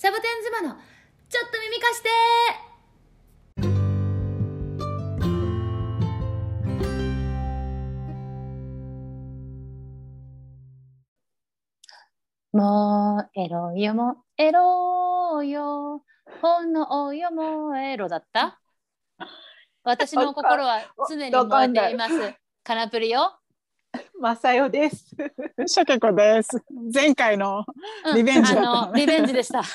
サボテン妻のちょっと耳貸して。もうエロよもエロよ。ほんのおよもエロだった？私の心は常に燃えています。カナプリよマサヨです。シャケコです。前回のうん。リベンジだったのね。あのリベンジでした。あっ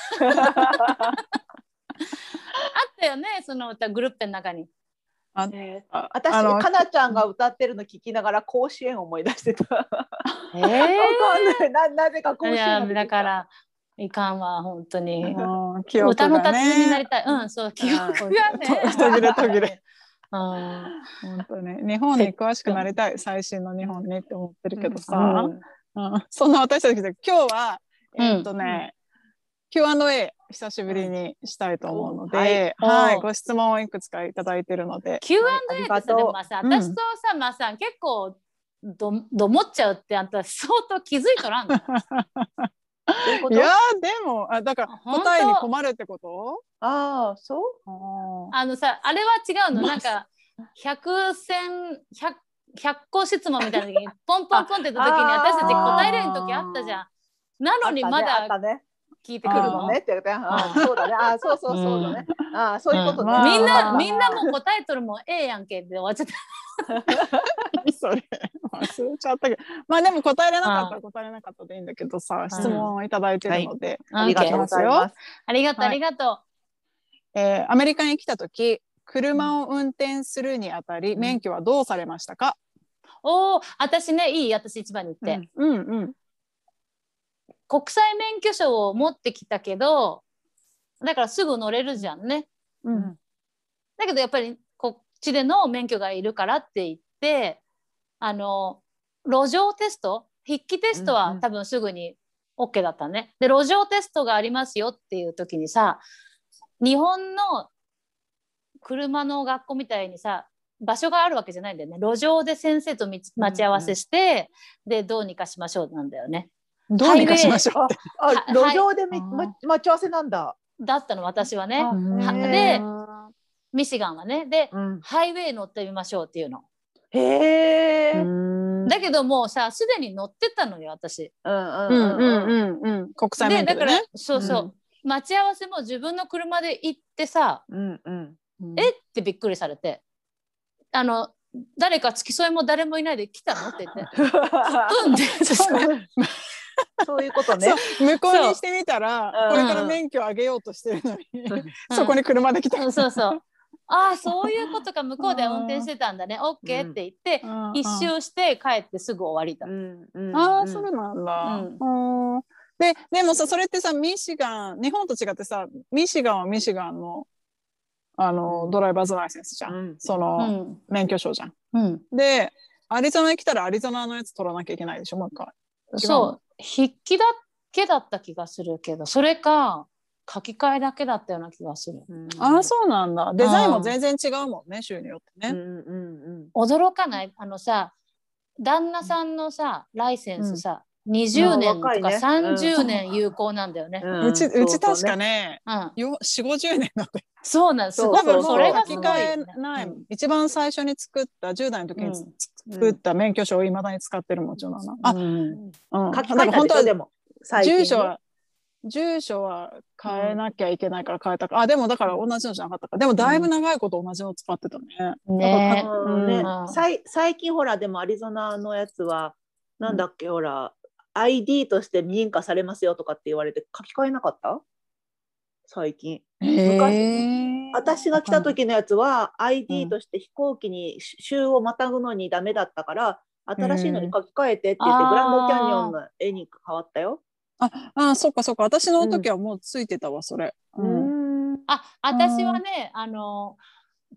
たよねその歌グループの中に。ああ私、あのかなちゃんが歌ってるの聞きながら甲子園を思い出してた。わえかんない。ななぜか甲子園だからいかんわ本当に。歌のが達人になね。りたい。うんそう記憶がね。途切れ途切れ。うん本当ね。日本に詳しくなりたい。最新の日本にって思ってるけどさ。うんうん。そんな私たちで今日は、うん。えーっとね、Q&A 久しぶりにしたいと思うので、はい。はい、おご質問をいくつかいただいてるので、Q&A ってさがとう。でもさうん。私とさまあさ結構どどもっちゃうってあんた相当気づいとらんの？いやーでもあだから答えに困るってこと？ああ、そう？ああのさあれは違うの？まあなんか100戦100 100個質問みたいな時にポンポンポンって言った時にあ私たち答えれん時あったじゃん。なのにまだね聞いてくるののねって言って、そうだね。あそうそうそうだね。あそういうことみんまあなみんなも答えとるもんええやんけって終わっちゃった。ー それ忘れちゃったけど。まあでも答えれなかったら答えれなかったでいいんだけどさ、質問をいただいてるので、ありがとうございます。ありがとうはいありがとえーアメリカに来た時車を運転するにあたり、うん。免許はどうされましたか、う。おお私ねいい私一番に言って、うん。うんうん国際免許証を持ってきたけどだからすぐ乗れるじゃんね。うんだけどやっぱりこっちでの免許がいるからって言ってあの路上テスト？筆記テストうんうんは多分すぐに OK だったね。で路上テストがありますよっていう時にさ日本の車の学校みたいにさ場所があるわけじゃないんだよね路上で先生とみ待ち合わせして、でどうにかしましょうなんだよね。どうにかしましょう。あ、は路上でま、待ち合わせなんだ。だったの私はね。でミシガンはね。でうん、ハイウェイ乗ってみましょうっていうの。へえ。だけどもうさすでに乗ってたのよ私。うんううんん。うんうんうん国際でだから。そうそう、待ち合わせも自分の車で行ってさ、うんうん。えってびっくりされて。あの誰か付き添いも誰もいないで来たのって言って。うんってそういうことね。向こうにしてみたらこれから免許を上げようとしてるのに、うん。そこに車で来た、うん。そうそう。ああそういうことか向こうで運転してたんだね。OK って言って、うん。一周して帰ってすぐ終わりだ、ああ、そうなんだ。うん。で、でもさ、それってさ、ミシガン、日本と違ってさ、ミシガンはミシガンの、あの、うん。ドライバーズライセンスじゃん。うん。そうの、ん。免許証じゃん。うん、で、アリゾナに来たらアリゾナのやつ取らなきゃいけないでしょ、もう一回。そう筆記だけだった気がするけどそれか書き換えだけだったような気がする。うん。ああ、そうなんだ。デザインも全然違うもんね、州によってね。うんうんうん驚かない？あのさ旦那さんのさライセンスさ、20年とか若いね。30年有効なんだよね。うんうち、うち確かね、うん、よ4、50年なんで。そうなんです。すごそれがすごい書き換えよね。ない、うん。一番最初に作った、10代の時にうん。作った免許証をいまだに使ってるもちろんな。あ、うん。うん。書き換え本当はたでしょでも住所は住所は変えなきゃいけないから変えたか、あでもだから同じのじゃなかったか。でもだいぶ長いこと同じの使ってたね、ねうん。ね最近ほらでもアリゾナのやつはなんだっけ、ほら ID として認可されますよとかって言われて書き換えなかった？最近。へ私が来た時のやつはう ID ん。として飛行機に週をまたぐのにダメだったから新しいのに書き換えてって言って、うんグランドキャニオンの絵に変わったよ。ああそっかそっか。私の時はもうついてたわそれ、ううん。んあ、私はね、あの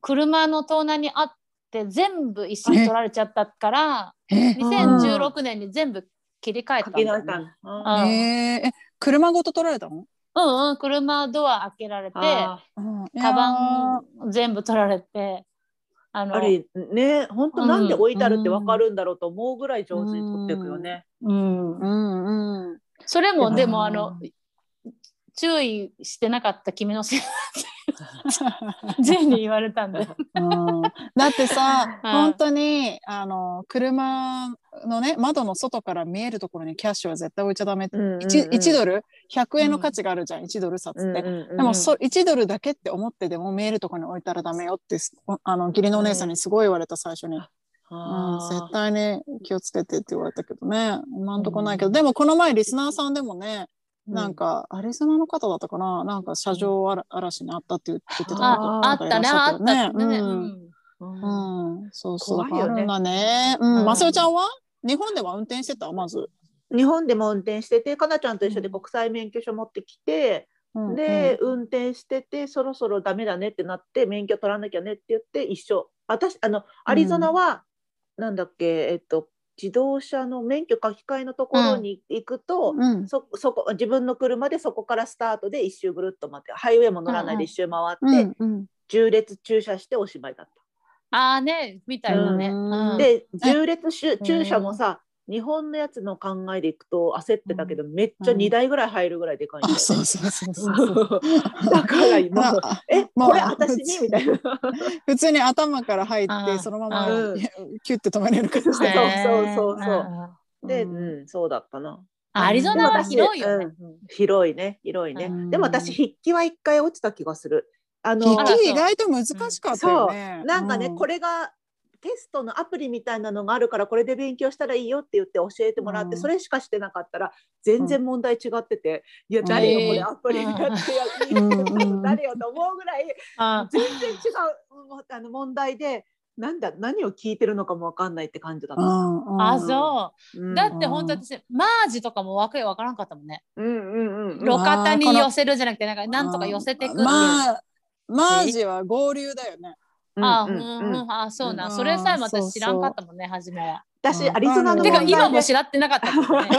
車の盗難にあって全部一式取られちゃったから、え？2016年に全部切り替えたんだよね。うん。え車ごと取られたの、うんうん、車ドア開けられて、あうん、カバン全部取られて、あのあれね本当なんでうん置いてあるってわかるんだろうと思うぐらい上手に取っていくよね。うんう、んうん。それもうんでもあの注意してなかった君のせいジェイに言われたんで。うん。だってさ、うん。本当にあの車のね窓の外から見えるところにキャッシュは絶対置いちゃダメって、1, 1ドル？100円の価値があるじゃん、1ドル札って。でもそ1ドルだけって思ってでも見えるところに置いたらダメよってすあの義理のお姉さんにすごい言われた最初に、うん。絶対に気をつけてって言われたけどね。今んとこないけど、でもこの前リスナーさんでもねなんかアリゾナの方だったかな？なんか車上嵐にあったって言ってたああったね、あったね。ね。ううん。んうん、そうそう、怖いよね。ね。うん、うん。まさよちゃんは？日本では運転してた？まず。日本でも運転しててかなちゃんと一緒で国際免許証持ってきて、うん。で、運転しててそろそろダメだねってなって免許取らなきゃねって言って一緒。私あのアリゾナは、なんだっけえっと自動車の免許書き換えのところに行くと、うん、そそこ自分の車でそこからスタートで一周ぐるっと回ってハイウェイも乗らないで一周回って、うん、うん、縦列駐車しておしまいだった。ああね、みたいなね。で縦列駐車もさ日本のやつの考えでいくと焦ってたけど、めっちゃ2台ぐらい入るぐらいでかいんだうそうそうそう。だから今あえまあこれ私に？みたいな。普通に頭から入ってあそのままうんキュッて止めれる感じそうで。そうそうそうで、うんうん、そうだったな。アリゾナは広いよね。広いね広いね。うんでも私筆記は一回落ちた気がする。あの意外と難しかったよね。なんかね、うこれがテストのアプリみたいなのがあるからこれで勉強したらいいよって言って教えてもらって、うんそれしかしてなかったら全然問題違ってて、いやん誰よこれアプリやってやってうん多分誰よと思うぐらいあ全然違うもあの問題でなんだ何を聞いてるのかもわかんないって感じだった。あ、そうう。んだって本当私、マージとかもわけわからんかったもんね。うんうんうん路肩に寄せるじゃなくて、なんかなんとか寄せていくっていう。まあ、マージは合流だよね。あ、うんあ、そうな。うんそれさえもそうそう私知らんかったもんね、初めは。うん私アリゾナのてか問題で今も知らってなかったもんね。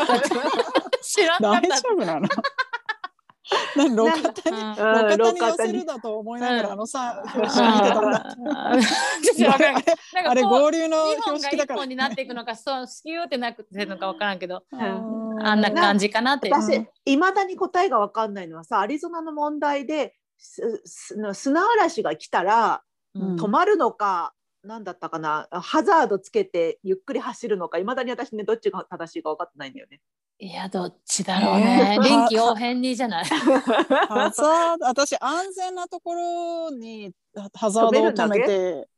知らんか大った丈。夫なの？何路肩に路肩に寄せるだと思いながら、うんあのさ標識見てたんだ。あれ合流の2標本が1識だから本になっていくのか、そう、スキューってなくてるのかわからんけど、うんあんな感じかなっていう。私いまだに答えが分かんないのはさアリゾナの問題で砂嵐が来たらうん止まるのか、なんだったかな？ハザードつけてゆっくり走るのかいまだに私ねどっちが正しいか分かってないんだよね。いや、どっちだろうね。えー 臨機応変にじゃない。ハザード私安全なところにハザードを止めて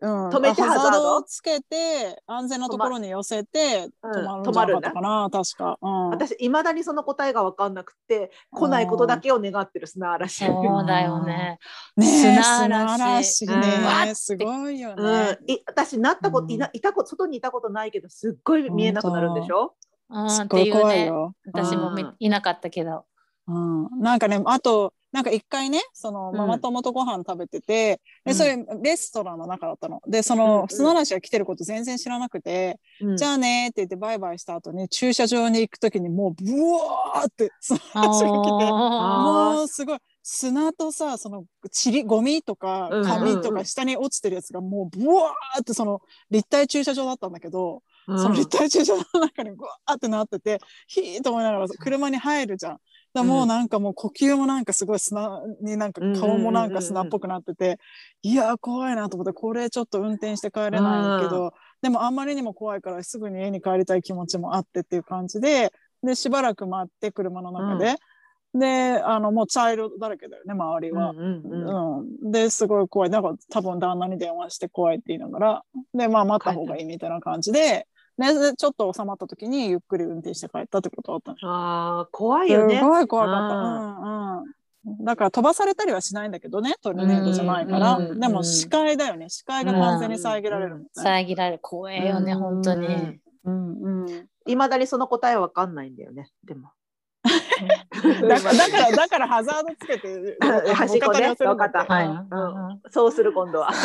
うん、止めてハザーハザードドをつけて安全なところに寄せてうん。止まるんじゃなかな、確か、うん、私いまだにその答えが分かんなくて来ないことだけを願ってる砂嵐。そうだよね。ね。え砂砂嵐嵐うん。ね、すごいようん。ね、、い私なったこと、いないたこと外にいたことないけどすっごい見えなくなるんでしょ、うん、すっごいっていうね。私もいなかったけど。うん、なんかねあとなんか一回ねそのうん。ママ友とご飯食べてて、うん。でそれレストランの中だったの。でその砂嵐が来てること全然知らなくて、うん。じゃあねって言ってバイバイした後に駐車場に行く時にもうブワーって砂嵐が来てあもうすごい。砂とさそのちりゴミとかうん紙とか下に落ちてるやつがもうブワーってその立体駐車場だったんだけど、うん。その立体駐車場の中にブワーってなっててヒーと思いながら車に入るじゃん。だもうなんかもう呼吸もなんかすごい砂になんか顔もなんか砂っぽくなってて、いやー怖いなと思ってこれちょっと運転して帰れないけど、でもあんまりにも怖いからすぐに家に帰りたい気持ちもあってっていう感じででしばらく待って車の中で、であのもう茶色だらけだよね周りは。うんうんうん。うん、ですごい怖い。なんか多分旦那に電話して怖いって言いながら。でまあ待った方がいいみたいな感じでででちょっと収まった時にゆっくり運転して帰ったってことだったの。あー怖いすよね。ごい怖かった、うん。うん、だから飛ばされたりはしないんだけどねトルネードじゃないから、うんうんでも視界だよね。視界が完全に遮られるね、遮られる。怖えよね、うん。本当に。うんうん、いまだにその答えわかんないんだよね。でも。だからだからだからハザードつけて端っこね路肩に寄せるんだってわかったはい。うんそうする今度は。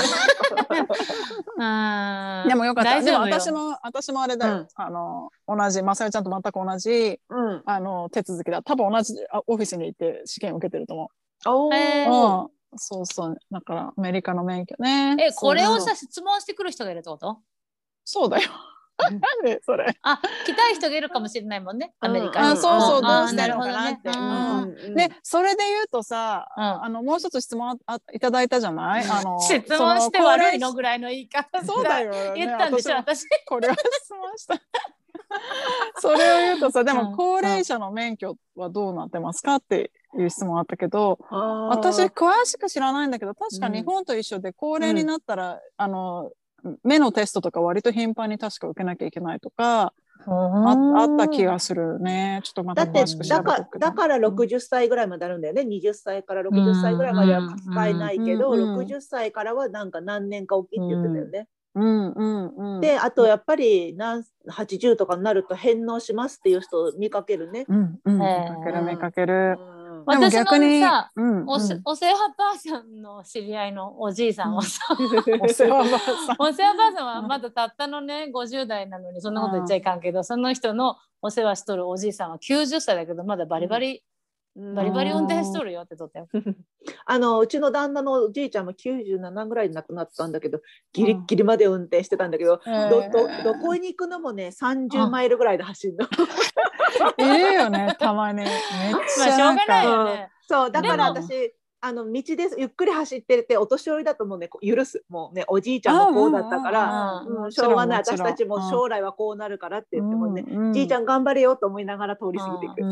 うんでもよかった。でも大丈夫よ私も私もあれだよ。うんあの同じまさよちゃんと全く同じうん。あの手続きだ。多分同じあオフィスに行って試験受けてると思おえう。ーうん。そうそう。だからアメリカの免許ね。え、これをさ、質問してくる人がいるってこと？そうだよ。なんでそれ。あ来たい人がいるかもしれないもんねアメリカに、うんあそうそうあどうしてるのかなって。るほどねうんうん。でそれで言うとさ、うん。あのもう一つ質問ああいただいたじゃない、あの質問して悪いのぐらいの言い方そうだよ、ね、言ったんでしょ私。これは質問した。それを言うとさでうんも高齢者の免許はどうなってますかっていう質問あったけど私私詳しく知らないんだけど確か日本と一緒で高齢になったら、あの目のテストとか割と頻繁に確か受けなきゃいけないとかああった気がするね。ちょっとまだってた詳しく調だかだから60歳ぐらいまであるんだよね。20歳から60歳ぐらいまでは書き換えないけど、うん。うん。うん。60歳からはなんか何年かおきって言ってたよね。うん。うん。うん。であとやっぱり何80とかになると返納しますっていう人を見かけるね。うん。うん。見え。ーかける見かける、うん私のさうんうん。お世話ばあさんの知り合いのおじいさんはさ、お世話ばあさん。お世話ばあさんはまだたったのね50代なのにそんなこと言っちゃいかんけど、その人のお世話しとるおじいさんは90歳だけどまだバリバリ、バリバリ運転しとるよ。ってとったよ。あのうちの旦那のおじいちゃんも97ぐらいで亡くなったんだけどギリッギリまで運転してたんだけど、えどーどどこに行くのもね30マイルぐらいで走るの。いるよねたまに。めっちまあしょうがゃないよね。そうだから私あの道でゆっくり走っててお年寄りだともうね許す。もうねおじいちゃんもこうだったから、しょうがない。私たちもう将来はこうなるからって言ってもね、じいちゃん頑張れよと思いながら通り過ぎていく。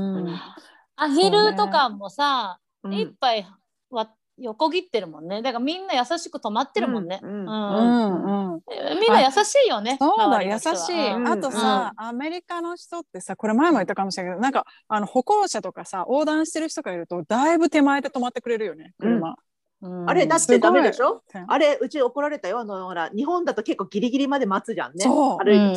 うんアヒルとかもさ、うん。一杯は横切ってるもんね。だからみんな優しく止まってるもんね。うんうん。うん。うんみんな優しいよね。そうだ優しい、うん。あとさ、アメリカの人ってさこれ前も言ったかもしれないけどなんかあの歩行者とかさ横断してる人がいるとだいぶ手前で止まってくれるよね車、うん。あれだってダメでしょ？あれうち怒られたよ。あのほら日本だと結構ギリギリまで待つじゃんね。あれ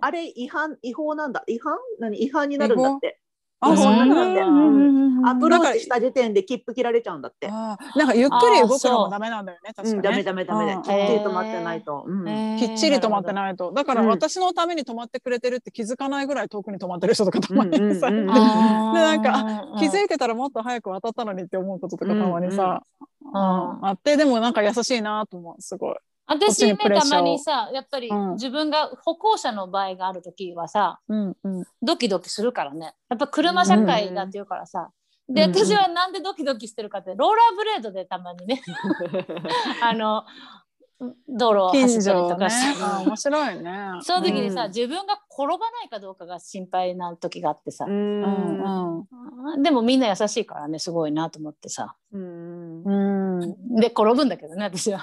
あれ違反違法なんだ。違反？何？違反になるんだって。あそうなんだ。アプローチした時点で切符切られちゃうんだって。なんかゆっくり動くのもダメなんだよね確かうん、ね、ダメダメダメ。きっちり止まってないと。うん。きっちり止まってい。ないと。だからうん。私のために止まってくれてるって気づかないぐらい遠くに止まってる人とかたまにさ、でなんか気づいてたらもっと早く渡ったのにって思うこととかたまにさ、あってでもなんか優しいなと思う。すごい。私ねたまにさやっぱりうん。自分が歩行者の場合がある時はさうんうん。ドキドキするからね。やっぱ車社会だっていうからさ、でうん。私はなんでドキドキしてるかってローラーブレードでたまにね。あの道路を走ったりとかして、あ面白いね。その時にさ、うん。自分が転ばないかどうかが心配な時があってさ、ううん。ん。うんでもみんな優しいからねすごいなと思ってさ。うん。うんで転ぶんだけどね私は。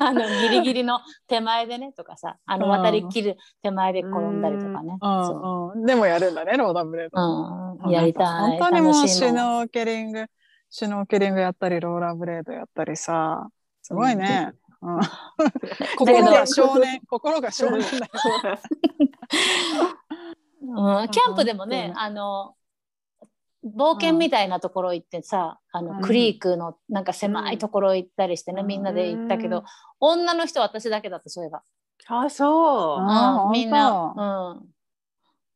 あのギリギリの手前でねとかさあのうん。渡りきる手前で転んだりとかね、そうんう。ん。でもやるんだねローダーブレーうド。うん、やりたい。本当にもうシュノーケリングシュノーケリングやったりローラーブレードやったりさすごいね。うん。心が少年心が少年だよ。うん、キャンプでもね、あの冒険みたいなところ行ってさ、あのうん。クリークのなんか狭いところ行ったりしてね、うん。みんなで行ったけど、女の人は私だけだったそういえば、あ、そう。うんみんな、うん、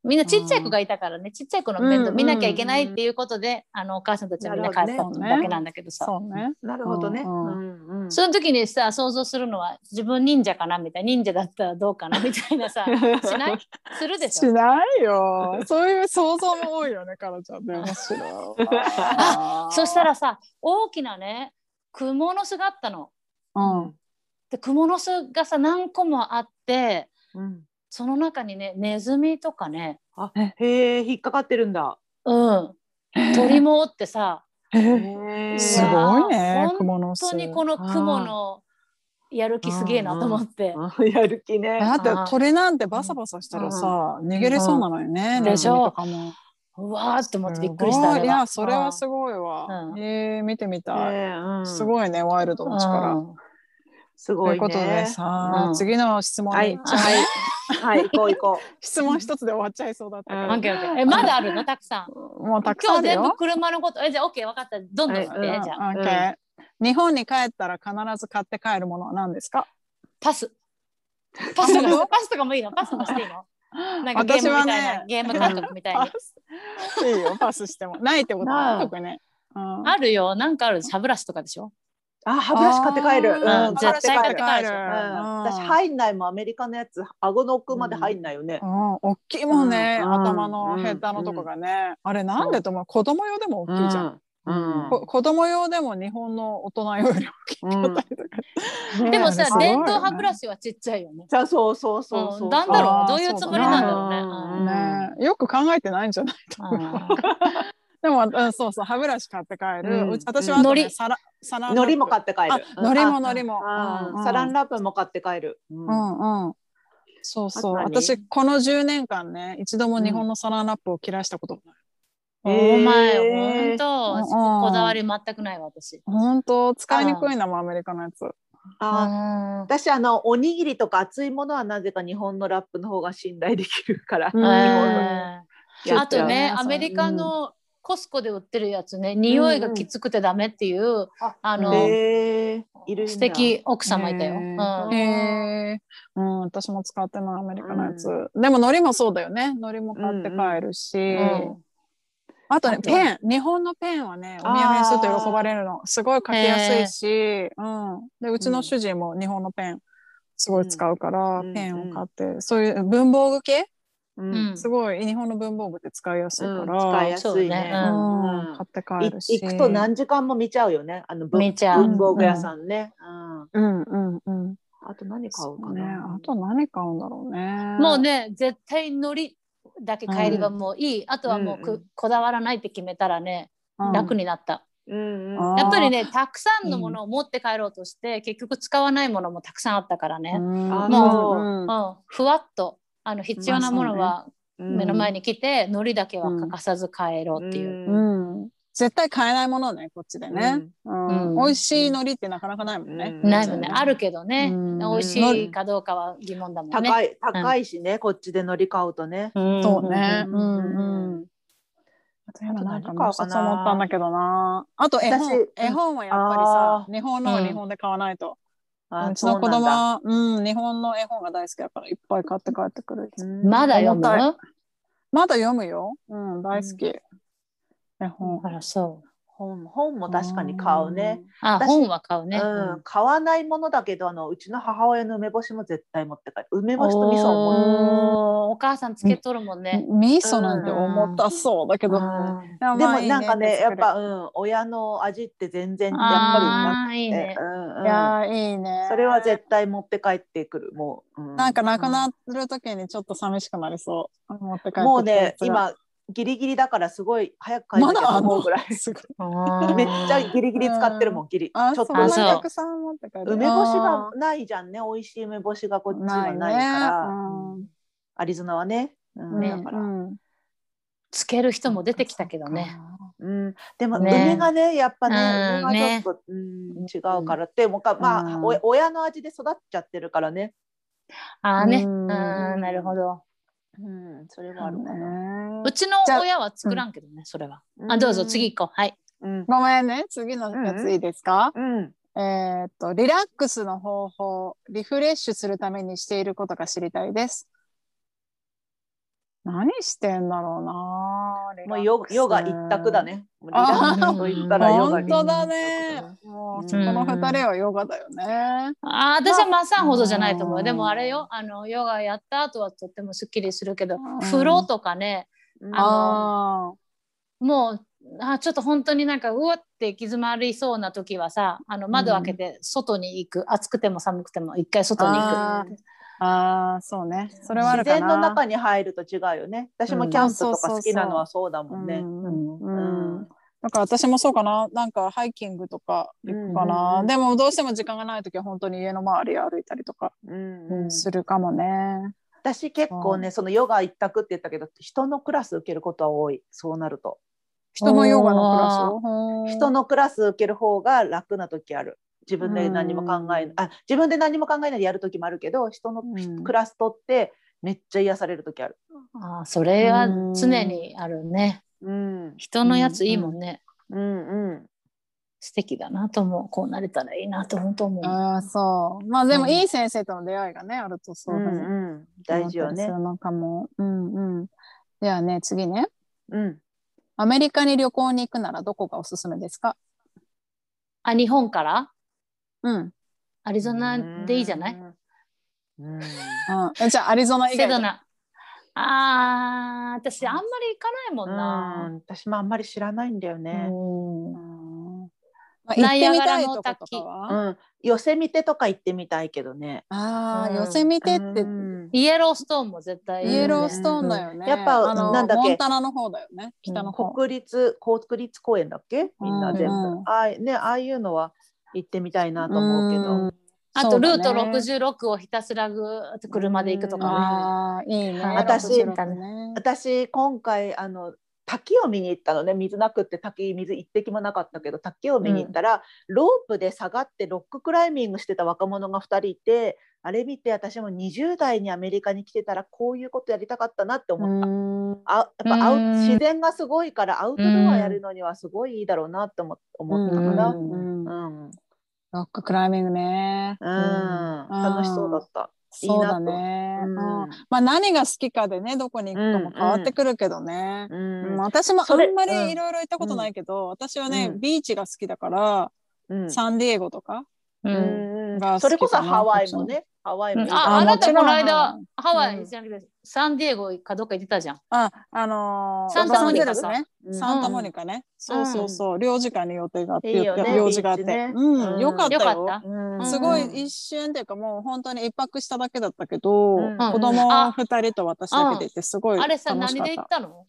みんなちっちゃい子がいたからね、ちっちゃい子の面倒見なきゃいけないっていうことで、あのお母さんたちはみんな帰っただけなんだけどさ、そうね。なるほどね。その時にさ想像するのは自分忍者かなみたいな忍者だったらどうかなみたいなさ しない？するでしょ？しないよ。そういう想像も多いよね、カラちゃんね。面白い。あ そしたらさ大きなねクモの巣があったの。うん。でクモの巣がさ何個もあってうんその中にねネズミとかねあ、へえ、引っかかってるんだ。うん鳥もおってさえへえすごいね。本当にこのクモのやる気すげえなと思って。やる気ね。だって鳥なんてバサバサしたらさ、逃げれそうなのよね。うんネズミでしょとかも。うわーって思ってびっくりしたいいや、それはすごいわ。うんえー、見てみたい。えうんすごいね、ワイルドの力。うんすごいということでね。さ、うん。次の質問はい。に行っちゃう、はい。はい行こう行こ 質問一つで終わっちゃいそうだったうん。オッケーオッケーえまだあるの？たくさん。もうたくさんあるよ。今日全部。車のこと。えじゃあオッケー分かった。どんどん言って、はいじゃあ。オッケー日本に帰ったら必ず買って帰るものは何ですか？パス。パスとか。パス？とかもいいの？パスもしていいの？なんかゲームみたいな、私はねゲーム感覚みたいに。パ。ス。いいよ、パスしても。ないってことなない特に。うん。あるよ。なんかある。歯ブラシとかでしょ？あ歯ブラシ買って帰る。うん、絶対買って帰る。うん、うん。私入んないもんアメリカのやつ顎の奥まで入んないよね。うん、大きいもんね、うん。頭のヘッダのとこがね、あれなんでと思う？子供用でも大きいじゃん、うん。こ子供用でも日本の大人より大きかったりとか、ね でもさね。電動歯ブラシはちっちゃいよね。さそうそうそうそう。うん。なんだろう？どう。いうつもりなんだろうね。そう。うんね。よく考えてないんじゃないと思う。あでも、うん、そうそう歯ブラシ買って帰る、うん。私はあと、ね、海苔。サラサラも買って帰る。あ海苔もうん海苔も。あうんうん。サランラップも買って帰る。うん。うんうん。そうそう。私この10年間ね一度も日本のサランラップを切らしたこともない、お前へー。本当うん。こだわり全くない私。本当使いにくいんだもんアメリカのやつ。ああ私あのおにぎりとか熱いものはなぜか日本のラップの方が信頼できるから。うん。日本のえーやつあとねうん。アメリカのコスコで売ってるやつね。匂いがきつくてダメっていうあのへー。素敵奥様いたよ。へうん。ーへー。うん、私も使ってないアメリカのやつ、でも海苔もそうだよね。海苔も買って帰るし、うんあとねあとペン。日本のペンはねお土産にすると喜ばれるのすごい書きやすいし、うん、でうちの主人も日本のペンすごい使うから、うん。ペンを買って、そういう文房具系うん。うん。すごい日本の文房具って使いやすいから、うん使いやすいね。そううん。うん。買って帰るし。い行くと何時間も見ちゃうよね。あの文房具屋さんね。うん。うんうんうん。あと何買うかね、な。あと何買うんだろうね。もうね絶対海苔だけ買えればもういい、あとはもうく、うんうん。こだわらないって決めたらねうん。楽になった、うんうん。やっぱりねたくさんのものを持って帰ろうとして、結局使わないものもたくさんあったからね、うん。あもううん。うん。ふわっとあの必要なものは目の前に来て、海苔だけは欠かさず帰ろうっていう、うん。うん、絶対買えないものねこっちでね、うん。うん。美味しい海苔ってなかなかないもんね、うん。ないもんね。あるけどね、うん。美味しいかどうかは疑問だもんね。高い高いしね、こっちで乗り買うとね。うん。そうね。ううんんうん。あと今なんかもうんだけどな。あと絵本。私絵本はやっぱりあさ、日本のは日本で買わないと。あうちの子供は、うん、日本の絵本が大好きだからいっぱい買って帰ってくる。うんまだ読む？まだ読むよ。うん、大好き。絵本。あらそう。本本も確かに買うね。あ私本は買うね。うん、買わないものだけどあのうちの母親の梅干しも絶対持って帰る。梅干しと味噌を持っておー。お母さんつけとるもんね。味噌なんて重たそうだけど。うん。でもなんかねやっぱ、うん、親の味って全然やっぱりなくて。ね。うんうん。いやーいいね。それは絶対持って帰ってくるもう、うん。なんかなくなる時にちょっと寂しくなりそう。持って帰ってもうね今ギリギリだからすごい早く帰らなきゃと思うぐらい。すごい。めっちゃギリギリ使ってるもんギリ。ちあ、ょっと。たくさん持って帰る。梅干しがないじゃんね美味しい梅干しがこっちはないから。ないねアリゾナはね、うん。ね。だから、うん。つける人も出てきたけどね。。うん、でもね。梅がねやっぱねうん。梅がちょっと、うん違うから。ってもうかまあ、うん。お親の味で育っちゃってるからね、ああね。ううんんなるほど。うん、それはあるかな。ねうちの親は作らんけどね、それは。あどうぞ次行こう。はい。うん。ごめんね、次のやついいですか、うん。えーっと、リラックスの方法、リフレッシュするためにしていることが知りたいです。何してんだろうなリもうヨヨガ一択だ。ね。リラあックスと言ったらヨガ本当だね。もうそこの二人はヨガだよね。あー私はマッサンほどじゃないと思う。うんでもあれよ、あのヨガやった後はとってもすっきりするけど、ん風呂とかね、うんああもうあちょっと本当になんかうわって行き詰まりそうな時はさあの窓開けて外に行く、暑くても寒くても一回外に行あくあー、そうね。それはあ自るかな。然の中に入ると違うよね。私もキャンプとか好きなのはそうだもんね。うんから私もそうかな。なんかハイキングとか行くかうんうんな。うんでもどうしても時間がない時は本当に家の周り歩いたりとかうんうんするかもね。私結構ねそのヨガ一択って言ったけど人のクラス受けることは多いそうなると人のヨガのクラス？を人のクラス受ける方が楽な時ある自分で何も考えうん。あ自分で何も考えないでやる時もあるけど人のうん。クラス取ってめっちゃ癒される時ある。あーそれは常にあるね。うん。人のやついいもんね、うんうん。素敵だなと思う。こうなれたらいいなと本当思う、ああそう。まあでもうん。いい先生との出会いがねあるとそうだね。うんうん。大事よね。のかも。うんうん。ではね次ね。うん。アメリカに旅行に行くならどこがおすすめですか？あ日本から？うん。アリゾナでいいじゃない？うん。じゃあアリゾナ以外で。セドナ。あー、私あんまり行かないもんうな。ん。私もあんまり知らないんだよね。うん。うん。まあ、行ナイってみアガラのたいとこと滝かは、うん、寄せ見てとか行ってみたいけどね。ああ、うん。寄せ見てって、うん。イエローストーンも絶対いいよね。イエローストーンだよね。やっぱあのなんだっけ？モンタナの方だよね。北の方。国立国立公園だっけ？みんな全部、うん。ああねああいうのは行ってみたいなと思うけど、うん。あとルートそうだね66をひたすらぐーっと車で行くとかね。ああ、いいね。私66ね。私今回あの滝を見に行ったのね。水なくって滝水一滴もなかったけど滝を見に行ったら、ロープで下がってロッククライミングしてた若者が2人いてあれ見て私も20代にアメリカに来てたらこういうことやりたかったなって思った。うん。あやっぱアウうん自然がすごいからアウトドアやるのにはすごいいいだろうなって思思ったかな。うんうんうん。うん。ロッククライミングね。楽しそうだった。いいそうだね。ううん。んまあ何が好きかでね、どこに行くかも変わってくるけどね。ううんん私もあんまりいろいろ行ったことないけど、私はね、うん。ビーチが好きだから、うん。サンディエゴとか。ううんん。がそれこそハワイもね、ハワイもいいあああなたこの間ハワイうんじゃなくてサンディエゴかどっか行ってたじゃん。あ、あのーサンタモニカさね。うんサンタモニカね。そうそうそう。領事館に予定があって、いいよね用事があって。ねうん、うんよかったよ。よかった。うんすごいうん一瞬っていうかもう本当に一泊しただけだったけど、うん子供あ二人と私だけで行ってすごいあれさ楽しかっ。何で行ったたの？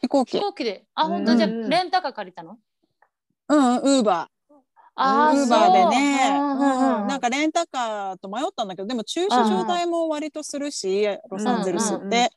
飛行機。飛行機で。あ本当？じゃレンタカー借りたの？うん、ウーバあー。ウーバーでね、そう。うんうん。なんかレンタカーと迷ったんだけど、でも駐車場代も割とするし、ロサンゼルスって。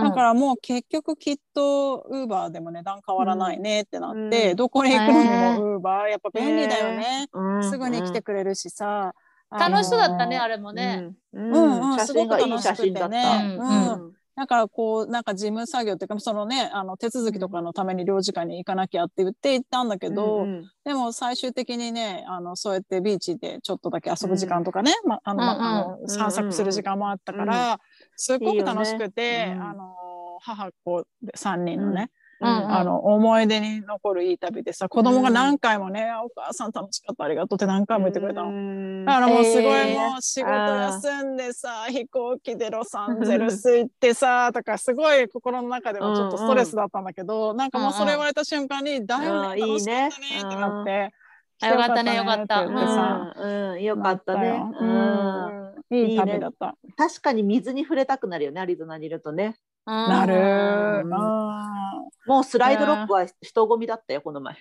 だからもう結局きっとウーバーでも値段変わらないねってなって、うん。どこに行くのにもウーバーやっぱ便利だよね、うん。すぐに来てくれるしさ、楽しそうだったねあれれもね。うん。うん。うん。写真がいい写真だった。すごく楽しくてね。うんなんかこうなんか事務作業っていうかそのねあの手続きとかのために領事館に行かなきゃって言って行ったんだけど、うんでも最終的にねあのそうやってビーチでちょっとだけ遊ぶ時間とかね、まあの散策する時間もあったから、すっごく楽しくていいよねうん。あの母子で3人のね、うんうんあの思い出に残るいい旅でさ子供が何回もね、お母さん楽しかったありがとうって何回も言ってくれたの。のだからもうすごいえーもう仕事休んでさ飛行機でロサンゼルス行ってさとかすごい心の中でもちょっとストレスだったんだけど、なんかもうそれ言われた瞬間に「だよねうん楽しかったね」ってなって。あよかったねよかったうんうんよかったね。うんいい旅だった。確かに水に触れたくなるよねアリゾナにいるとね。なる。もうスライドロックは人混みだったよこの前。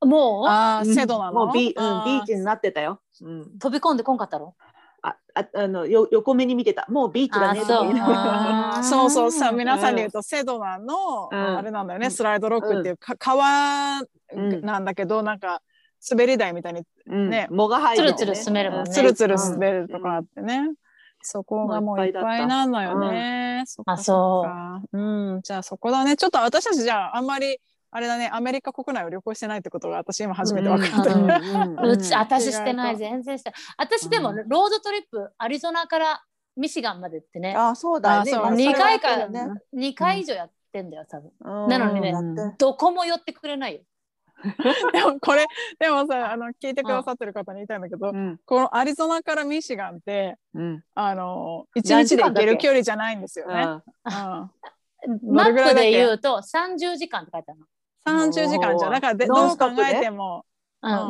もう？あー、うん。セドナの？もうビ,、うん、あビーチになってたよ。うん、飛び込んでこんかったろ？あああのよ横目に見てた。もうビーチだねあそう。そうそうさ皆さんに言うと、セドナの、うん。あれなんだよね、うんスライドロックっていう。か、川うんなんだけど、なんか滑り台みたいにうん。ね藻が入る、ね。つるつる滑るもんね。つるつる滑るとかあってね。そこがもういっぱいなのよね。あそう。うん。じゃあそこだね。ちょっと私たちじゃああんまり、あれだね、アメリカ国内を旅行してないってことが私今初めて分かった。うん。うん。うち私してない。全然してない。私でもうん。ロードトリップアリゾナからミシガンまでってね。あそうだそう。まあ2回かね。2回以上やってんだよ多分。うん。なのにねどこも寄ってくれないよ でもこれ、でもさ、あの、聞いてくださってる方に言いたいんだけど、うん。このアリゾナからミシガンって、うん。あの、一何日で行けける距離じゃないんですよね。マップで言うと30時間って書いてある30時間じゃ、だからでノどう考えても、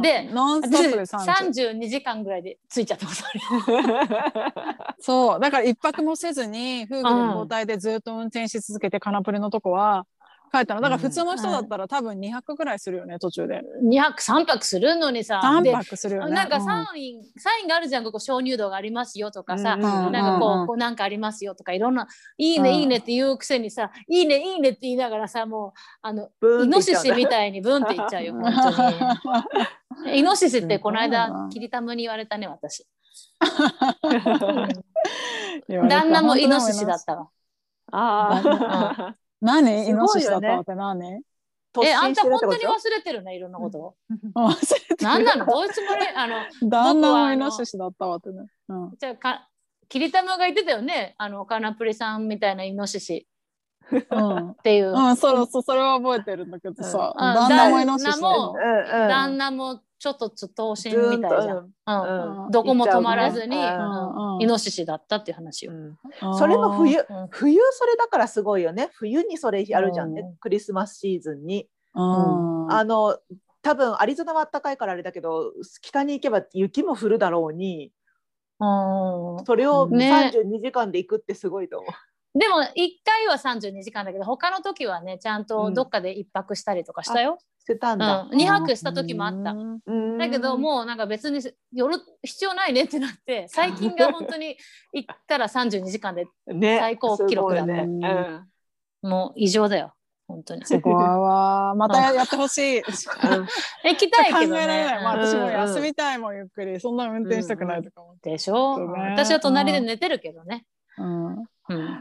でノンストップで私30。32時間ぐらいで着いちゃったことあるよ。そう、だから一泊もせずに、夫婦で交代でずっと運転し続けて、カナプリのとこは帰ったの。だから普通の人だったら多分200ぐらいするよね、途中で。2泊3泊するのにさ3で泊するよね。なんかうん。サイン、サインがあるじゃんここ鍾乳洞がありますよとかさ、うん。うんなんかこう,、うん。こうなんかありますよとかいろんな「いいね、うん。いいね」って言うくせにさ「いいねいいね」って言いながらさもうあのイノシシみたいにブンって言っちゃうよ 本当に。イノシシってこの間なキリタムに言われたね私。旦那もイノシシだったわああ。何？イノシシだったわって何えあんた本当に忘れてるねいろんなこと。を忘れてる。何なの？どういうつもりあの 旦那もイノシシだったわってね。うん。じゃあかキリタムが言ってたよね？あのカナプリさんみたいなイノシシ。うん。っていう、うん、それそそれは覚えてるんだけどさ、うん。旦那もイノシシだ旦那もようんうん。旦那もちょっと突っ通しみたいじゃん。ずうん。うんどこも止まらずに、イノシシだったっていう話よ。うん。それも冬うん冬それだからすごいよね。冬にそれやるじゃんね、うん。クリスマスシーズンに。うん。あの多分アリゾナは暖かいからあれだけど北に行けば雪も降るだろうに。うん。それをね。32時間で行くってすごいと思う。でも1回は32時間だけど他の時はねちゃんとどっかで1泊したりとかしたよ。してたんだ。うん、2泊した時もあった。うんうんだけどもうなんか別に寄る必要ないねってなって最近が本当に行ったら32時間で ね最高記録だねすごいねもう異常だよ本当に。すごいわ。またやってほしい。うん 行きたいけどね。られない。まあ、うん私も休みたいもんゆっくり。そんな運転したくないとか思って。でしょ、私は隣で寝てるけどね。うんうん、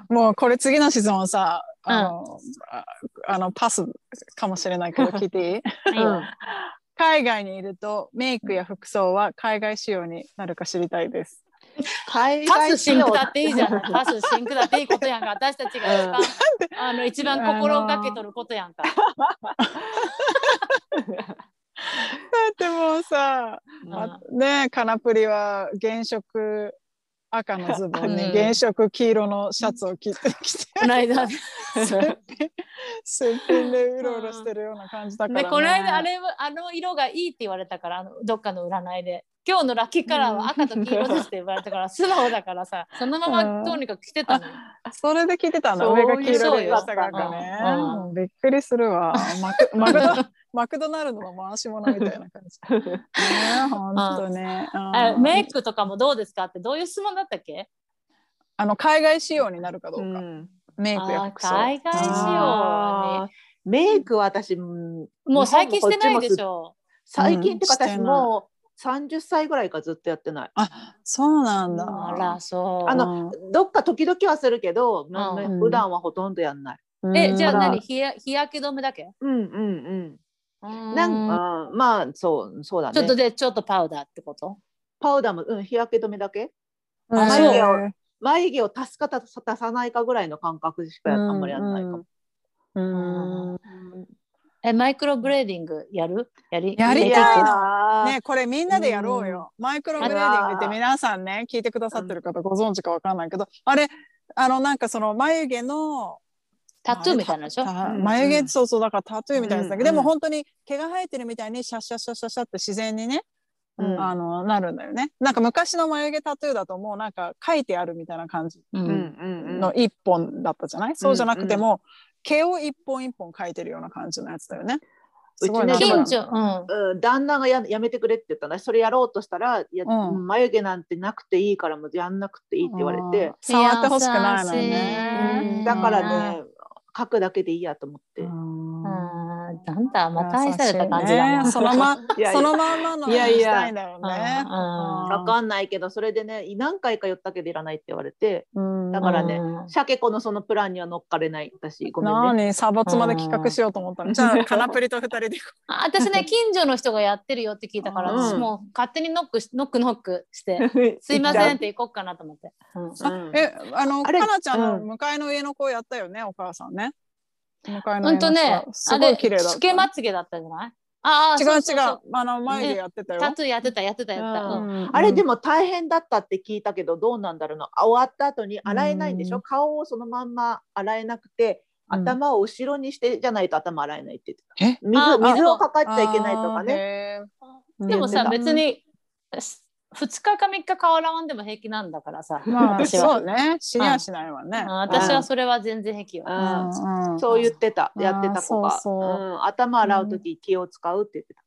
もうこれ次の質問さ、あの、ああのパスかもしれないけど聞いていい海外にいるとメイクや服装は海外仕様になるか知りたいです。海パス外仕様シンクだっていいじゃない。パスシンクだっていいことやんか。私たちが一番、あの一番心がけとることやんか。だってもうさ、あねカナプリは原色赤のズボンにうん原色黄色のシャツを着てきて、この間、すっぴんでうろうろしてるような感じだから、ね。でこの間あれはあの色がいいって言われたからあのどっかの占いで今日のラッキーカラーは赤と黄色ですって言われたから素直だからさそのままとにかく着てたの？よ。それで聞いてたんだ。そういう上が黄色そうよで下が赤ね。びっくりするわ。マクマクドマクドナルドの回し物みたいな感じ。ね本当ね。うんあメイクとかもどうですか？ってどういう質問だったっけ？あの海外仕様になるかどうか。うんメイクや服装。海外仕様はあーメイクは私もう最近してないでしょ。最近ってか私もう30歳ぐらいからずっとやってない。あ、そうなんだ。あらそう。あのどっか時々はするけど、まうん普段はほとんどやんない。うんえじゃあ何？日や日焼け止めだけ？うんうんううんん。なんかまあそうそうだね。ちょっとでちょっとパウダーってこと？パウダーも、うん、日焼け止めだけ？うん。あ眉毛を眉毛を足すか足さないかぐらいの感覚しかやあんまりやんないかも。うん。えマイクロブレーディングやる？やりやりたい。入れてくのね、これみんなでやろうよ。マイクロブレーディングって皆さんね、聞いてくださってる方ご存知かわかんないけど、あれ、あのなんかその眉毛のタトゥーみたいなでしょ？たうん。眉毛そうそうだからタトゥーみたいなやつだけど、うん。でも本当に毛が生えてるみたいにシャッシャッシャッシャッシャッって自然にね、うん。あのなるんだよね。なんか昔の眉毛タトゥーだともうなんか書いてあるみたいな感じの一本だったじゃない、そうじゃなくても、毛を一本一本書いてるような感じのやつだよね。すごい近所うん。うん、旦那がややめてくれって言ったの。それやろうとしたらうん。眉毛なんてなくていいからもうやんなくていいって言われて、触ってほしくないのね。い。だからね書くだけでいいやと思って。あーなんだまた愛された感じだなそのま そのまんまのいやいや。したいんだよね。うんうんわかんないけどそれでね何回か寄ったけどいらないって言われて。うん。だからねうん。シャケ子のそのプランには乗っかれない。私ごめんね。何？サボツまで企画しようと思ったの？じゃあカナプリと二人で あ私ね近所の人がやってるよって聞いたから、うん。私もう勝手にノックしノックノックして「すいません」って行こうかなと思って。えあのかなちゃんのうん。向かいの家の子やったよねお母さんね。向かいのほ家の子んとねすごい綺麗だ。つけまつげだったじゃない？ああ違う違う。あの眉毛やってたよ。タトゥーやってたやってたやってた、あれでも大変だったって聞いたけどどうなんだろうな終わった後に洗えないんでしょ、うん顔をそのまんま洗えなくてうん。頭を後ろにしてじゃないと頭洗えないって言ってた。え？水あ水をかかっちゃいけないとかね。ね。でもさうん別に2日か3日顔洗わんでも平気なんだからさ、まあ私は。そうね。死にはしないわね。うん。私はそれは全然平気よ、うん。うん。そう。言ってた。うん。やってた子が。そうそう。うん。頭洗う時気を使うって言ってた、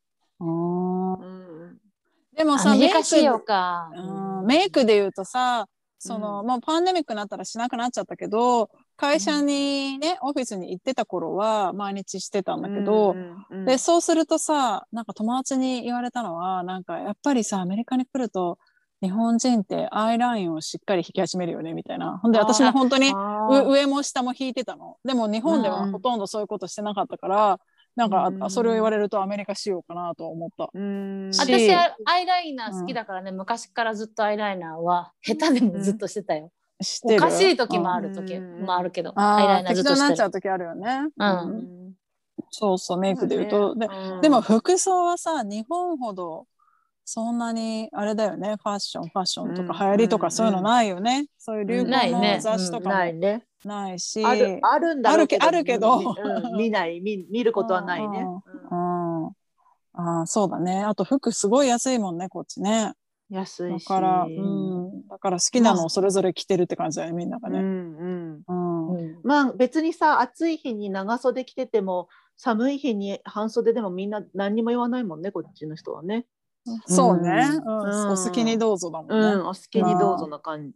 でもさアメメイクか、うん。メイクで言うとさその、パンデミックになったらしなくなっちゃったけど会社にね、オフィスに行ってた頃は毎日してたんだけど、うんうんでそうするとさなんか友達に言われたのはなんかやっぱりさアメリカに来ると日本人ってアイラインをしっかり引き始めるよねみたいな。ほんで私も本当に上も下も引いてたの。でも日本ではほとんどそういうことしてなかったから、なんか、それを言われるとアメリカ仕様かなと思った。うん。し私はアイライナー好きだからね、昔からずっとアイライナーは下手でもずっとしてたよ、おかしい時もあるうん。時もあるけど、あアイライナーず適当になっちゃっとしてるう時あるよね。うん。うんそうそうメイクで言うと、ででも服装はさ日本ほどそんなにあれだよね。ファッションファッションとか流行りとかそういうのないよね、そういう流行ないね。の雑誌とかも。ないね。ないし、あるあるんだろうけどあるけど。うん。見ない。見見ることはないね。うん。あーそうだね。あと服すごい安いもんねこっちね安いし。だから、うん、だから好きなのをそれぞれ着てるって感じだよねみんながね、うんうん。まあ別にさ暑い日に長袖着てても寒い日に半袖でもみんな何にも言わないもんねこっちの人はね。そうね、うん。うん。お好きにどうぞだもんね、うんお好きにどうぞの感じ。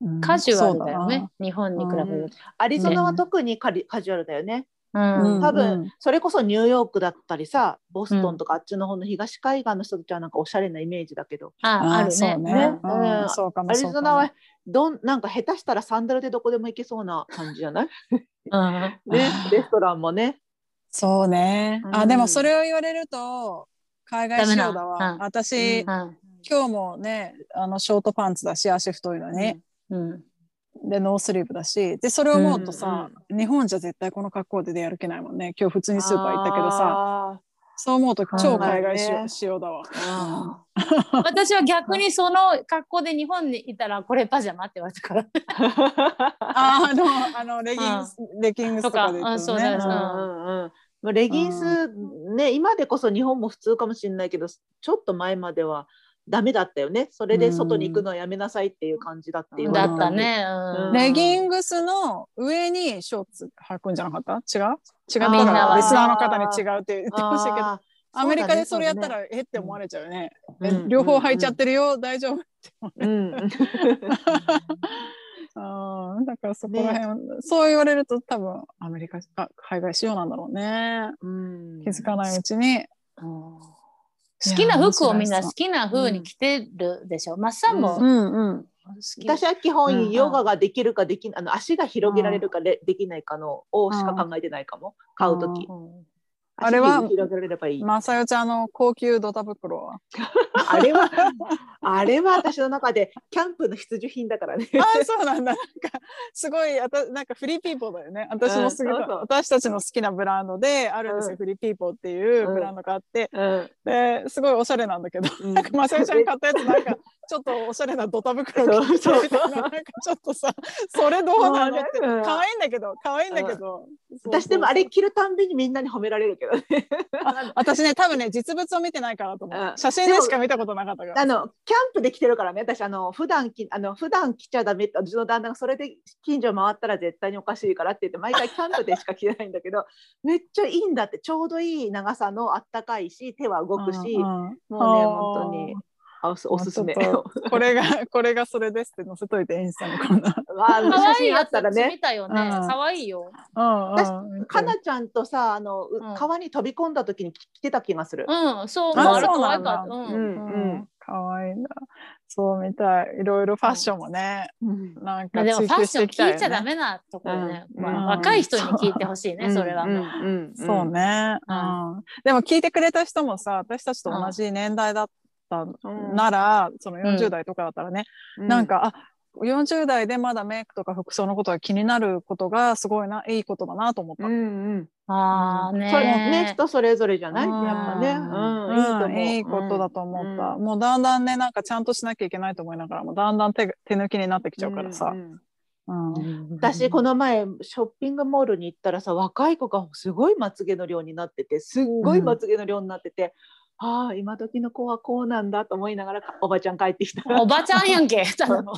うん。カジュアルだよね。日本に比べると。アリゾナは特にカリカジュアルだよね。多分それこそニューヨークだったりさボストンとかあっちの方の東海岸の人たちはなんかおしゃれなイメージだけど、ああるね。そうね。ね。うん。アリゾナはどんなんか下手したらサンダルでどこでも行けそうな感じじゃない？うん。ね。レストランもね。そうね、あうん。でもそれを言われると海外仕様だわ。私、うん。今日もねあのショートパンツだし足太いのに、うんでノースリーブだしでそれを思うとさ、日本じゃ絶対この格好で出歩けないもんね。今日普通にスーパー行ったけどささ。そう思うと超海外仕様,、ね仕様だわ。あ私は逆にその格好で日本にいたらこれパジャマって言われたから。ーああのあのレギンス、レギングスとかでね。とかうんそうだようん。うんうんまあレギンスね今でこそ日本も普通かもしれないけどちょっと前まではダメだったよね。それで外に行くのはやめなさいっていう感じだって言わだれったね。うん。レギングスの上にショーツ履くんじゃなかった？違う？違ったみんなは。からリスナーの方に違うって言ってほしいけど。アメリカでそれやったら、えって思われちゃうよね、えうん。両方履いちゃってるよ、大丈夫？って思ううん。あーだからそこら辺、そう言われると多分アメリカあ海外仕様なんだろうね。うん。気づかないうちに、うん好きな服をみんな好きな風に着てるでしょ？マッサンも？んう。私は基うん本ヨガができるかできあの足が広げられるかでできないかのをしか考えてないかも。買うときうんあれはまさよちゃんの高級ドタ袋は。あれはあれは私の中でキャンプの必需品だからね。ああそうなんだ。なんかすごいあたなんかフリーピーポーだよね。私の好きな、うんそうそう。私たちの好きなブランドであるんですよ、うん。フリーピーポーっていうブランドがあって、うん。ですごいおしゃれなんだけど。うん。なんかまさよちゃん買ったやつなんかちょっとおしゃれなドタ袋を着てみたいななんかちょっとさそれどうなのって。うん。可愛いんだけど可愛いんだけど、私でもあれ着るたんびにみんなに褒められるけどね。あ私ね多分ね実物を見てないからと思う、うん。写真でしか見たことなかったから。あのキャンプで着てるからね私あの普段きあの普段着ちゃダメってうちの旦那がそれで近所回ったら絶対におかしいからって言って毎回キャンプでしか着てないんだけど めっちゃいいんだって。ちょうどいい長さのあったかいし手は動くし、うんうんもうね本当にあおすおすすめ。これが これがそれですって載せといてインスタにこんな。まあ可写真あ愛いやつったらね見たよね。うん可愛いよ。うんかなちゃんとさあの、川に飛び込んだ時に着着てた気がする。うん、そう、ああれ可そうなんだ愛かった。うん。可愛いんだ。そうみたい。いろいろファッションもね、うんなんまあか追求しでもファッション。聞いちゃダメなところね。若い人に聞いてほしいね、それは。うんそうね、ううんでも聞いてくれた人もさ私たちと同じ年代だったうんなら、そのん。40代とかだったらね、うなんかあ40代でまだメイクとか服装のことが気になることがすごいないいことだなと思った。うんうん。ああね。それね人それぞれじゃない、うん。やっぱね、うん、うん。いいことだと思った、うん。もうだんだんねなんかちゃんとしなきゃいけないと思いながらもだんだん手手抜きになってきちゃうからさ、うんうん。うん。私この前ショッピングモールに行ったらさ若い子がすごいまつげの量になっててすっごいまつげの量になってて、ああ今時の子はこうなんだと思いながらおばちゃん帰ってきた おばちゃんやんけ。ただの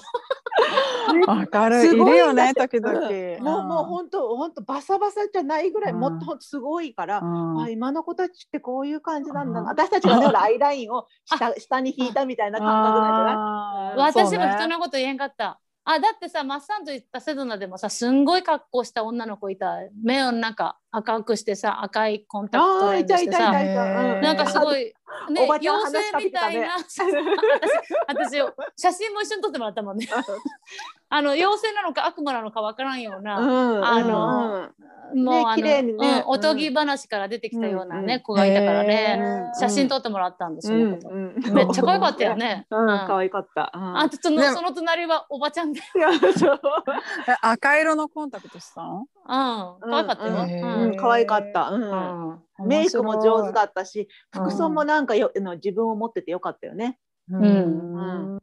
わかる。いすごいるよね時々、うん。もうもう本当本当バサバサじゃないぐらい、うんもっとすごいから、うん。あ今の子たちってこういう感じなんだな、うん。私たちがねほらアイラインを下下に引いたみたいな感覚なんじゃない？私も人のこと言えんかった。あだってさマッサンと言ったセドナでもさすんごい格好した女の子いた。目をなんか赤くしてさ赤いコンタクトレンズしてさなんかすごい、ね妖精みたいな。私私写真も一緒に撮ってもらったもんね あの妖精なのか悪魔なのかわからんような、うんあのうん。もうあの、綺麗にね。うんおとぎ話から出てきたようなね、子がいたからね、写真撮ってもらったんですよ、めっちゃ可愛かったよね。うん、可愛かった。うん。あとそのその隣はおばちゃんで、赤色のコンタクトしたのうん、可愛かったよ。うんへうん。うん、可愛かった。う。うん。んメイクも上手だったし、うん。服装もなんかよ、あの自分を持っててよかったよね。うん。うん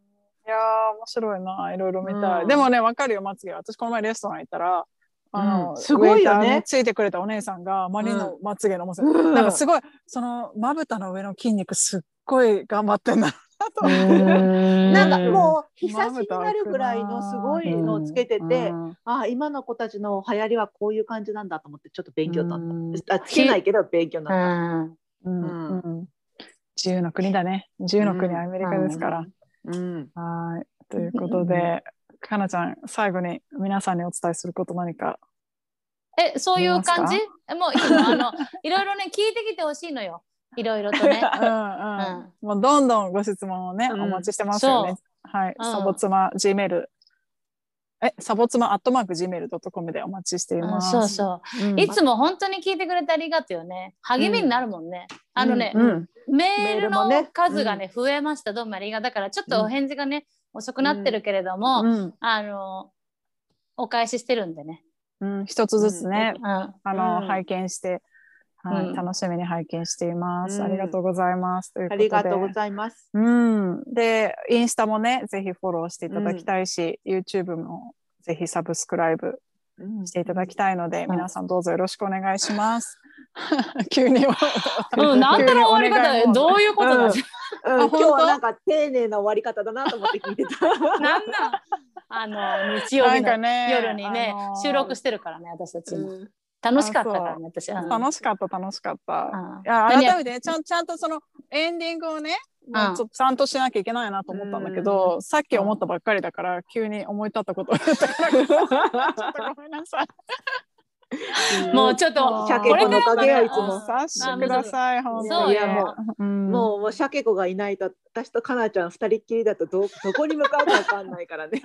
いやー面白いないろいろ見たい、うん。でもねわかるよまつげ私この前レストラン行ったらあの、うん。すごいよね。ついてくれたお姉さんがあまりのまつげの重さ、うん。なんかすごいそのまぶたの上の筋肉すっごい頑張ってんだ なんかうもう日差しになるぐらいのすごいのをつけてて、うん。あ今の子たちの流行りはこういう感じなんだと思ってちょっと勉強になっうん。た。あつけないけど勉強にうなっんうん。うん。うん。自由の国だね。自由の国うんアメリカですから、た。うん。はい。ということでかなちゃん最後に皆さんにお伝えすること何かえそういう感じ？もういいの？あの いろいろね聞いてきてほしいのよ。いろいろとね。うんうん。もうどんどんご質問をね、うん。お待ちしてますよね。はい、うん。サボツマ G メール。え、サボツマアットマーク G メールドットコムでお待ちしていうんます。そうそううんいつも本当に聞いてくれてありがとうよね。励みになるもんね。あのね、うん、メールの数がね、増えました。どうもありがとう。だからちょっとお返事がね、遅くなってるけれども、うんあの、お返ししてるんでね。うん、一つずつね、うん。あの、うん拝見して、はい、うん楽しみに拝見しています。うんありがとうございます。というこあとでりがとうございます。うん、で、インスタもね、ぜひフォローしていただきたいし、YouTube もぜひサブスクライブうんしていただきたいので、ん皆さんどうぞよろしくお願いします。急に。うん、なんだろう終わり方、どういうことだ、うんうん あ今日はなんか丁寧な終わり方だなと思って聞いてた。なんだ？あの、日曜日のね夜にね、あのー収録してるからね、私たちも。うん楽しかったからね、私。うん。楽しかった楽しかった。うん。いや何改めてねちゃんちゃんとそのエンディングをね、もうちょっとちゃんとしなきゃいけないなと思ったんだけど、さっき思ったばっかりだから急に思い立ったことを言ったからちょっとごめんなさい。もうちょっと、鮭これから子のおかげよいつうんもお察しください本当に。そうよ。いやもうんもうもうシャケ子がいないと私とかなちゃん二人っきりだとど どこに向かうかわかんないからね。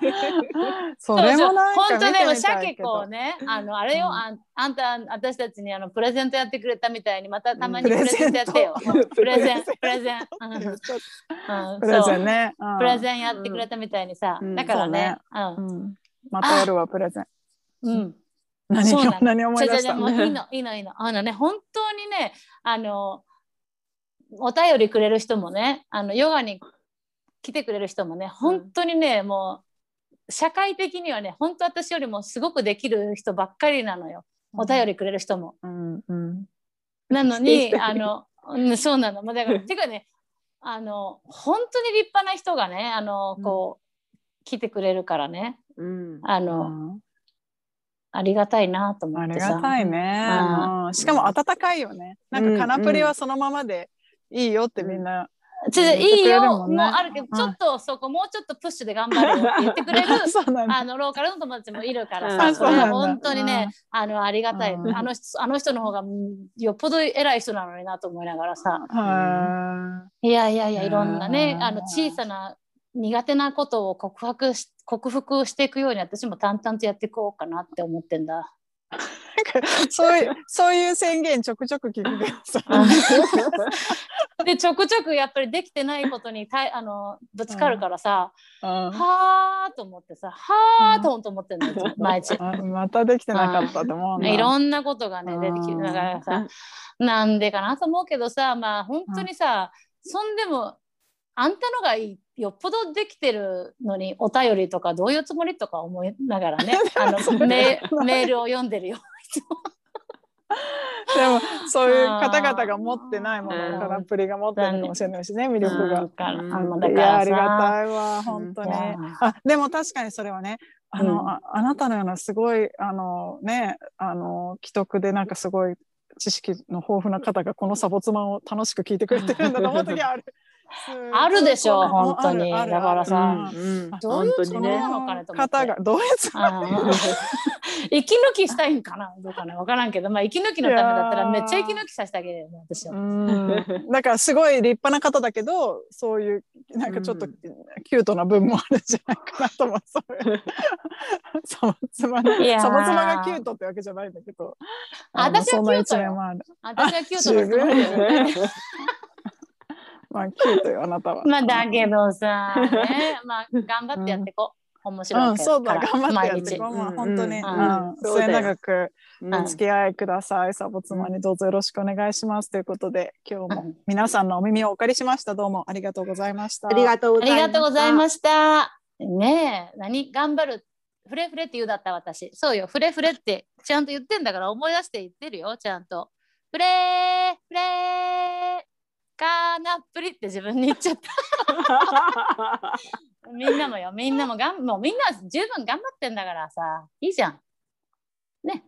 それもなんか本当でもシャケ子をね、あのあれよ、うん。あんあんた私たちにあのプレゼントやってくれたみたいにまたたまにうんプレゼントやってよ。プレゼント。プレゼンプレゼン。うん。う。んプレゼそうンね。うん。プレゼンやってくれたみたいにさ、うん。だからね、うん。またやるわプレゼン。うん、うん。何をそうなの。何思い出した？じゃじゃもういいのいいのいいの。あのね本当にねあのお便りくれる人もねあのヨガに来てくれる人もね本当にね、もう社会的にはね本当私よりもすごくできる人ばっかりなのよ。お便りくれる人も。うんうん。なのにあの、うん、そうなの。もうだから てかねあの本当に立派な人がねあのこう、来てくれるからね。うん。あうの、んありがたいなと思ありってさ。がたいね。うん。うんしかも温かいよね。なんかカナプリはそのままでいいよってみんな。ちょいいよ。もあるけど、うんちょっとそこもうちょっとプッシュで頑張れよって言ってくれるそうなんだ。あのローカルの友達もいるからうんさ、それはそうなんだ。本当にね、あのありがたい、うん。あの人あの人の方がうんよっぽど偉い人なのになと思いながらさ、はいやいやいやいろんなね、うん。あの小さな苦手なことを告白し克服していくように私も淡々とやっていこうかなって思ってんだ。いそういうそういう宣言ちょくちょく聞くけどさ。でちょくちょくやっぱりできてないことにたいあのぶつかるからさ、うん。はあと思ってさはあと思ってんのいつも毎日。あまたできてなかったと思う。いろんなことがねうん出てきてだからさなんでかなと思うけどさまあ本当にさ、そんでもあんたのがいいよっぽどできてるのにお便りとかどういうつもりとか思いながらね あのメメールを読んでるよ。でもそういう方々が持ってないものうんをカナプリが持ってるかもしれないしね魅力が。いやありがさたいわ本当に。あでも確かにそれはねあの、うん。ああなたのようなすごいあのねあの既得でなんかすごい知識の豊富な方がこのサボツマンを楽しく聞いてくれてるんだと思う時はある。あるでしょもう本当にだからさうんうん。どういうつもりなのかねと思って方がどういうつ 息抜きしたいんかな？どうかな分からんけど、まあ、息抜きのためだったらめっちゃ息抜きさせてあげるよね私は。うん。だからすごい立派な方だけどそういうなんかちょっとうん。キュートな部分もあるんじゃないかなと思う。そういうサボ妻がキュートってわけじゃないんだけど。私はキュートよ。私はキュート。まあキュートよあなたは。まあだけどさ、ね、まあ頑張ってやっていこう。面白いうん、そうだ、頑張ってや毎日ってこう。まあ、うん本当に、ううんうだよ永くうんお付き合いください。サボ妻にどうぞよろしくお願いします。ということで、今日も皆さんのお耳をお借りしました。どうもありがとうございました。ありがとうございました。ねえ、何頑張る？フレフレって言うだった私。そうよ、フレフレってちゃんと言ってんだから思い出して言ってるよ、ちゃんと。フレー、フレー、カーナップリって自分に言っちゃった。みんなもよ、みんなもがん、もうみんな十分頑張ってんだからさ、いいじゃん。ね。